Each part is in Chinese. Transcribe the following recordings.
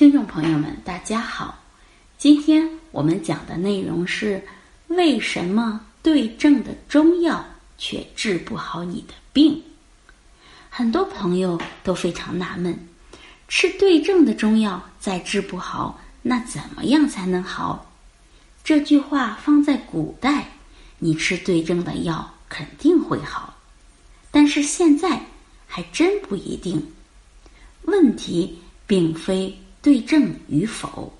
听众朋友们，大家好，今天我们讲的内容是为什么对症的中药却治不好你的病？很多朋友都非常纳闷，吃对症的中药再治不好，那怎么样才能好？这句话放在古代，你吃对症的药肯定会好，但是现在还真不一定。问题并非。对症与否，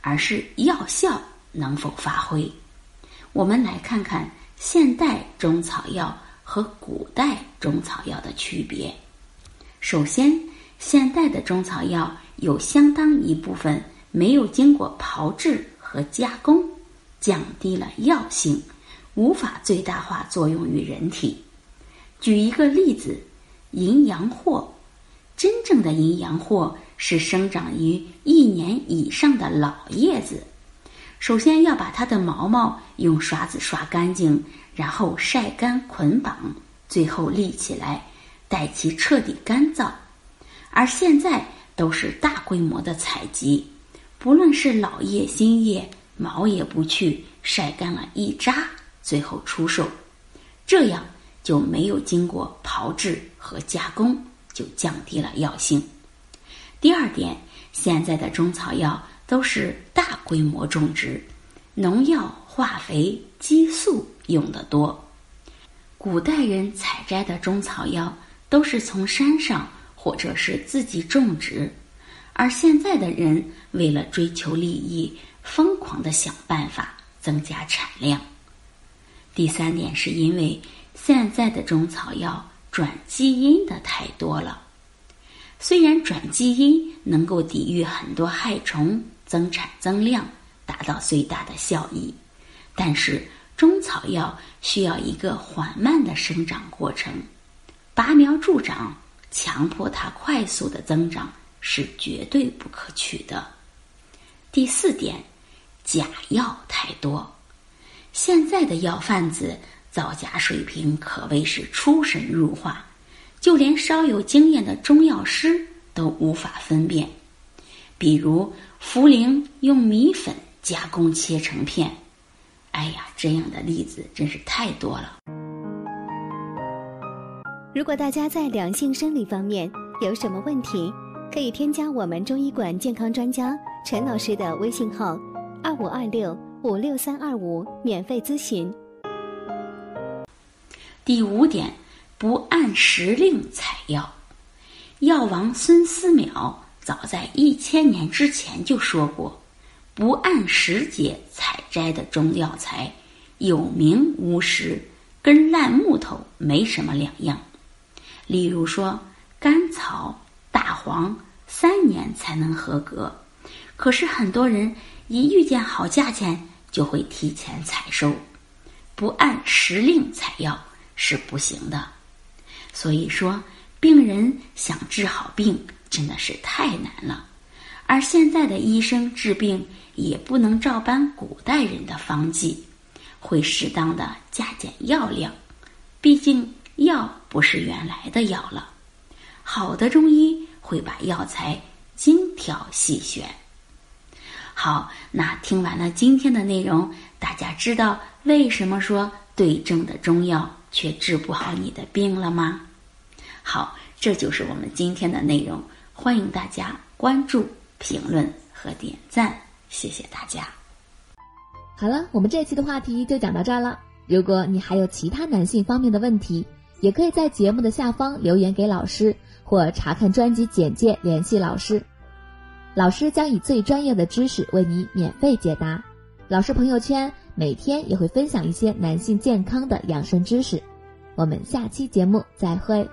而是药效能否发挥。我们来看看现代中草药和古代中草药的区别。首先，现代的中草药有相当一部分没有经过炮制和加工，降低了药性，无法最大化作用于人体。举一个例子，淫羊藿，真正的淫羊藿。是生长于一年以上的老叶子，首先要把它的毛毛用刷子刷干净，然后晒干捆绑，最后立起来，待其彻底干燥。而现在都是大规模的采集，不论是老叶、新叶，毛也不去，晒干了一扎，最后出售，这样就没有经过炮制和加工，就降低了药性。第二点，现在的中草药都是大规模种植，农药、化肥、激素用的多。古代人采摘的中草药都是从山上或者是自己种植，而现在的人为了追求利益，疯狂的想办法增加产量。第三点，是因为现在的中草药转基因的太多了。虽然转基因能够抵御很多害虫，增产增量，达到最大的效益，但是中草药需要一个缓慢的生长过程，拔苗助长，强迫它快速的增长是绝对不可取的。第四点，假药太多，现在的药贩子造假水平可谓是出神入化。就连稍有经验的中药师都无法分辨，比如茯苓用米粉加工切成片，哎呀，这样的例子真是太多了。如果大家在两性生理方面有什么问题，可以添加我们中医馆健康专家陈老师的微信号：二五二六五六三二五，免费咨询。第五点。不按时令采药，药王孙思邈早在一千年之前就说过：“不按时节采摘的中药材，有名无实，跟烂木头没什么两样。”例如说，甘草、大黄三年才能合格，可是很多人一遇见好价钱就会提前采收，不按时令采药是不行的。所以说，病人想治好病真的是太难了，而现在的医生治病也不能照搬古代人的方剂，会适当的加减药量，毕竟药不是原来的药了。好的中医会把药材精挑细选。好，那听完了今天的内容，大家知道为什么说对症的中药？却治不好你的病了吗？好，这就是我们今天的内容。欢迎大家关注、评论和点赞，谢谢大家。好了，我们这期的话题就讲到这儿了。如果你还有其他男性方面的问题，也可以在节目的下方留言给老师，或查看专辑简介联系老师。老师将以最专业的知识为你免费解答。老师朋友圈。每天也会分享一些男性健康的养生知识，我们下期节目再会。